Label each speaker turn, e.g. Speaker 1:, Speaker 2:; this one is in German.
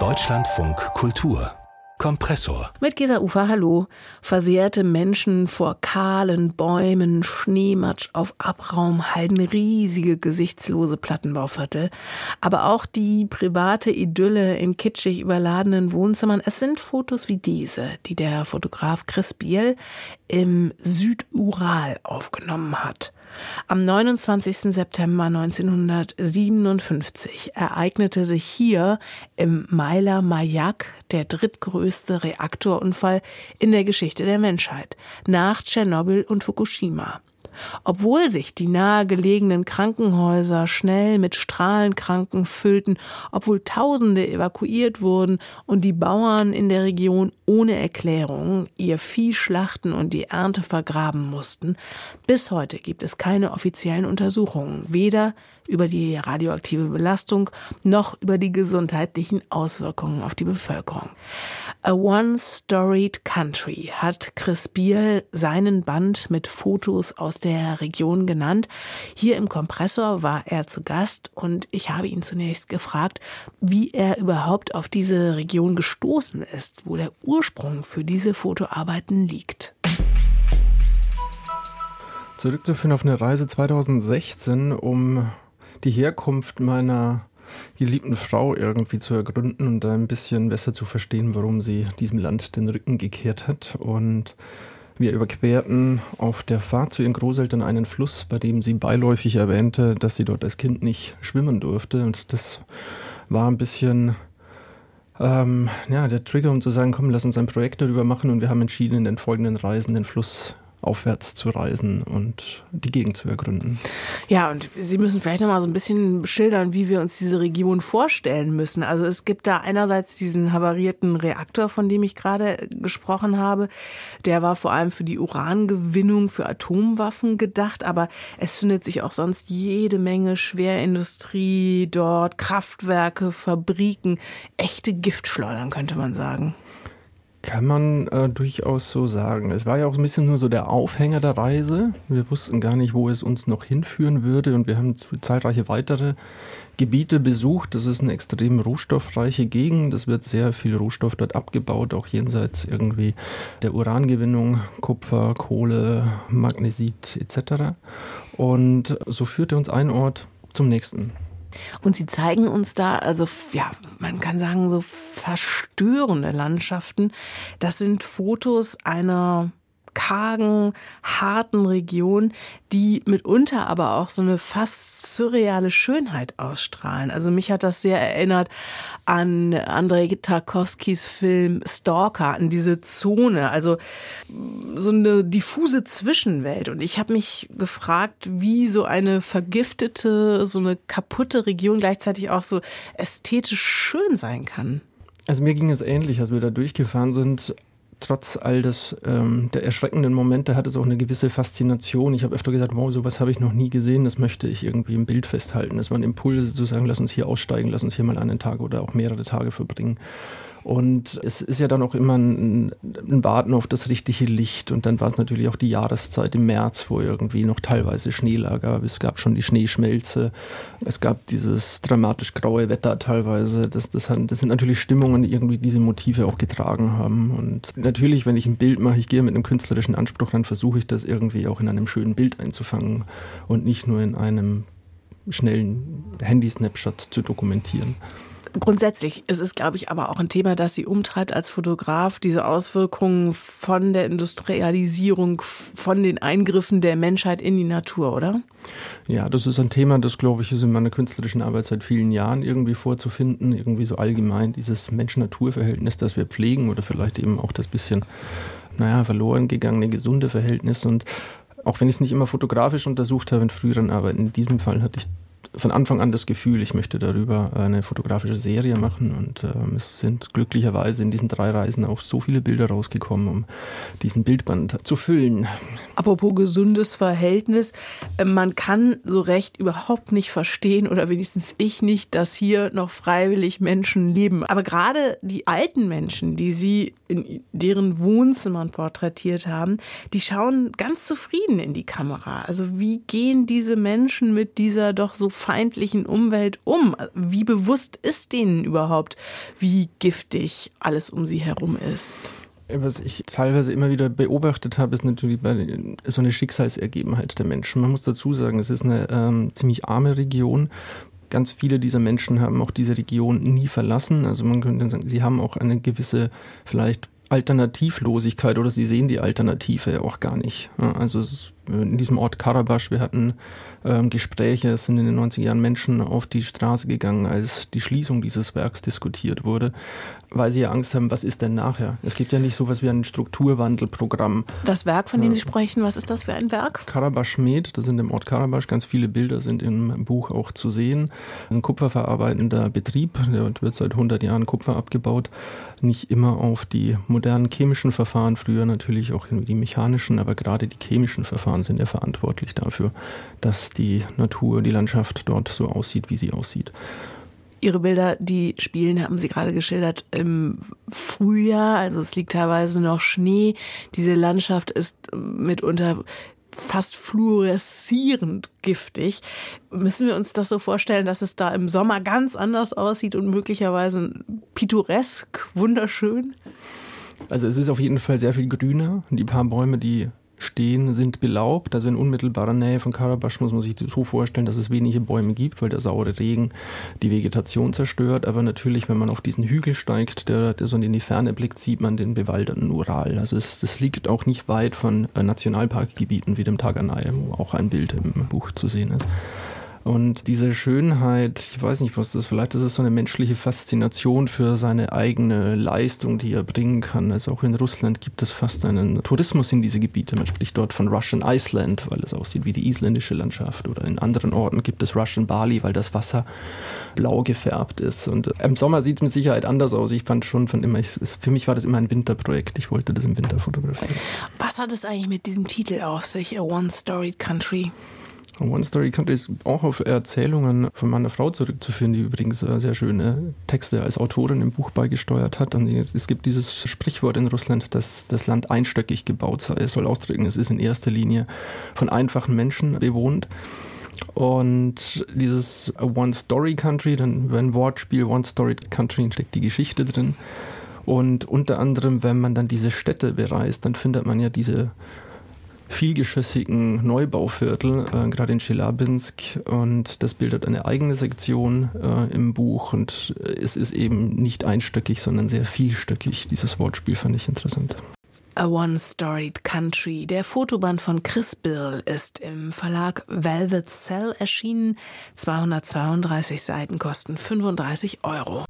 Speaker 1: Deutschlandfunk Kultur Kompressor.
Speaker 2: Mit Gesa Ufer, hallo. Versehrte Menschen vor kahlen Bäumen, Schneematsch auf Abraumhalden, riesige gesichtslose Plattenbauviertel. Aber auch die private Idylle in kitschig überladenen Wohnzimmern. Es sind Fotos wie diese, die der Fotograf Chris Biel im Südural aufgenommen hat. Am 29. September 1957 ereignete sich hier im Meiler Mayak der drittgrößte Reaktorunfall in der Geschichte der Menschheit, nach Tschernobyl und Fukushima. Obwohl sich die nahegelegenen Krankenhäuser schnell mit Strahlenkranken füllten, obwohl Tausende evakuiert wurden und die Bauern in der Region ohne Erklärung ihr Vieh schlachten und die Ernte vergraben mussten, bis heute gibt es keine offiziellen Untersuchungen, weder über die radioaktive Belastung noch über die gesundheitlichen Auswirkungen auf die Bevölkerung. A One-Storied Country hat Chris Biel seinen Band mit Fotos aus der Region genannt. Hier im Kompressor war er zu Gast und ich habe ihn zunächst gefragt, wie er überhaupt auf diese Region gestoßen ist, wo der Ursprung für diese Fotoarbeiten liegt.
Speaker 3: Zurückzuführen auf eine Reise 2016, um die Herkunft meiner geliebten Frau irgendwie zu ergründen und ein bisschen besser zu verstehen, warum sie diesem Land den Rücken gekehrt hat. Und wir überquerten auf der Fahrt zu ihren Großeltern einen Fluss, bei dem sie beiläufig erwähnte, dass sie dort als Kind nicht schwimmen durfte. Und das war ein bisschen ähm, ja, der Trigger, um zu sagen, komm, lass uns ein Projekt darüber machen. Und wir haben entschieden, in den folgenden Reisen den Fluss aufwärts zu reisen und die Gegend zu ergründen.
Speaker 2: Ja, und Sie müssen vielleicht noch mal so ein bisschen schildern, wie wir uns diese Region vorstellen müssen. Also es gibt da einerseits diesen havarierten Reaktor, von dem ich gerade gesprochen habe. Der war vor allem für die Urangewinnung für Atomwaffen gedacht, aber es findet sich auch sonst jede Menge Schwerindustrie dort, Kraftwerke, Fabriken, echte Giftschleudern könnte man sagen.
Speaker 3: Kann man äh, durchaus so sagen. Es war ja auch ein bisschen nur so der Aufhänger der Reise. Wir wussten gar nicht, wo es uns noch hinführen würde und wir haben zahlreiche weitere Gebiete besucht. Das ist eine extrem rohstoffreiche Gegend. Es wird sehr viel Rohstoff dort abgebaut, auch jenseits irgendwie der Urangewinnung, Kupfer, Kohle, Magnesit etc. Und so führte uns ein Ort zum nächsten.
Speaker 2: Und sie zeigen uns da, also ja, man kann sagen, so verstörende Landschaften. Das sind Fotos einer kargen, harten Region, die mitunter aber auch so eine fast surreale Schönheit ausstrahlen. Also mich hat das sehr erinnert an Andrei Tarkovskis Film Stalker, an diese Zone, also so eine diffuse Zwischenwelt. Und ich habe mich gefragt, wie so eine vergiftete, so eine kaputte Region gleichzeitig auch so ästhetisch schön sein kann.
Speaker 3: Also mir ging es ähnlich, als wir da durchgefahren sind trotz all des, ähm, der erschreckenden Momente hat es auch eine gewisse Faszination. Ich habe öfter gesagt, wow, sowas habe ich noch nie gesehen, das möchte ich irgendwie im Bild festhalten. Das waren Impulse zu sagen, lass uns hier aussteigen, lass uns hier mal einen Tag oder auch mehrere Tage verbringen. Und es ist ja dann auch immer ein, ein Warten auf das richtige Licht. Und dann war es natürlich auch die Jahreszeit im März, wo irgendwie noch teilweise Schnee lag. Es gab schon die Schneeschmelze. Es gab dieses dramatisch graue Wetter teilweise. Das, das, das sind natürlich Stimmungen, die irgendwie diese Motive auch getragen haben. Und natürlich, wenn ich ein Bild mache, ich gehe mit einem künstlerischen Anspruch, dann versuche ich das irgendwie auch in einem schönen Bild einzufangen und nicht nur in einem schnellen Handy-Snapshot zu dokumentieren.
Speaker 2: Grundsätzlich ist es, glaube ich, aber auch ein Thema, das Sie umtreibt als Fotograf, diese Auswirkungen von der Industrialisierung, von den Eingriffen der Menschheit in die Natur, oder?
Speaker 3: Ja, das ist ein Thema, das, glaube ich, ist in meiner künstlerischen Arbeit seit vielen Jahren irgendwie vorzufinden, irgendwie so allgemein dieses Mensch-Natur-Verhältnis, das wir pflegen oder vielleicht eben auch das bisschen, naja, verloren gegangene, gesunde Verhältnis und auch wenn ich es nicht immer fotografisch untersucht habe in früheren Arbeiten, in diesem Fall hatte ich von Anfang an das Gefühl, ich möchte darüber eine fotografische Serie machen und ähm, es sind glücklicherweise in diesen drei Reisen auch so viele Bilder rausgekommen, um diesen Bildband zu füllen.
Speaker 2: Apropos gesundes Verhältnis, äh, man kann so recht überhaupt nicht verstehen oder wenigstens ich nicht, dass hier noch freiwillig Menschen leben. Aber gerade die alten Menschen, die Sie in deren Wohnzimmern porträtiert haben, die schauen ganz zufrieden in die Kamera. Also wie gehen diese Menschen mit dieser doch so feindlichen Umwelt um? Wie bewusst ist denen überhaupt, wie giftig alles um sie herum ist?
Speaker 3: Was ich teilweise immer wieder beobachtet habe, ist natürlich so eine Schicksalsergebenheit der Menschen. Man muss dazu sagen, es ist eine ähm, ziemlich arme Region. Ganz viele dieser Menschen haben auch diese Region nie verlassen. Also man könnte sagen, sie haben auch eine gewisse vielleicht Alternativlosigkeit oder sie sehen die Alternative ja auch gar nicht. Also in diesem Ort Karabasch, wir hatten ähm, Gespräche, es sind in den 90er Jahren Menschen auf die Straße gegangen, als die Schließung dieses Werks diskutiert wurde, weil sie ja Angst haben, was ist denn nachher? Es gibt ja nicht so etwas wie ein Strukturwandelprogramm.
Speaker 2: Das Werk, von dem ja. Sie sprechen, was ist das für ein Werk?
Speaker 3: Karabasch Med, das sind im Ort Karabasch, ganz viele Bilder sind im Buch auch zu sehen. Das ist ein kupferverarbeitender Betrieb, der wird seit 100 Jahren Kupfer abgebaut. Nicht immer auf die modernen chemischen Verfahren, früher natürlich auch die mechanischen, aber gerade die chemischen Verfahren sind ja verantwortlich dafür, dass die Natur, die Landschaft dort so aussieht, wie sie aussieht.
Speaker 2: Ihre Bilder, die spielen, haben Sie gerade geschildert, im Frühjahr. Also es liegt teilweise noch Schnee. Diese Landschaft ist mitunter fast fluoreszierend giftig. Müssen wir uns das so vorstellen, dass es da im Sommer ganz anders aussieht und möglicherweise pittoresk, wunderschön?
Speaker 3: Also es ist auf jeden Fall sehr viel grüner. Die paar Bäume, die stehen, sind belaubt. Also in unmittelbarer Nähe von Karabasch muss man sich so vorstellen, dass es wenige Bäume gibt, weil der saure Regen die Vegetation zerstört. Aber natürlich, wenn man auf diesen Hügel steigt, der, der so in die Ferne blickt, sieht man den bewalderten Ural. Also es, das liegt auch nicht weit von äh, Nationalparkgebieten wie dem Taganai, wo auch ein Bild im Buch zu sehen ist. Und diese Schönheit, ich weiß nicht, was das vielleicht ist, es so eine menschliche Faszination für seine eigene Leistung, die er bringen kann. Also auch in Russland gibt es fast einen Tourismus in diese Gebiete. Man spricht dort von Russian Iceland, weil es aussieht wie die isländische Landschaft. Oder in anderen Orten gibt es Russian Bali, weil das Wasser blau gefärbt ist. Und im Sommer sieht es mit Sicherheit anders aus. Ich fand schon von immer, für mich war das immer ein Winterprojekt. Ich wollte das im Winter fotografieren.
Speaker 2: Was hat es eigentlich mit diesem Titel auf sich, A One-Storied Country?
Speaker 3: One Story Country ist auch auf Erzählungen von meiner Frau zurückzuführen, die übrigens äh, sehr schöne Texte als Autorin im Buch beigesteuert hat. Und es gibt dieses Sprichwort in Russland, dass das Land einstöckig gebaut sei. Es soll ausdrücken, es ist in erster Linie von einfachen Menschen bewohnt. Und dieses One Story Country, dann ein Wortspiel One Story Country steckt die Geschichte drin. Und unter anderem, wenn man dann diese Städte bereist, dann findet man ja diese vielgeschossigen Neubauviertel, äh, gerade in Chelyabinsk. Und das bildet eine eigene Sektion äh, im Buch. Und es ist eben nicht einstöckig, sondern sehr vielstöckig. Dieses Wortspiel fand ich interessant.
Speaker 2: A One-Storied Country. Der Fotoband von Chris Bill ist im Verlag Velvet Cell erschienen. 232 Seiten kosten 35 Euro.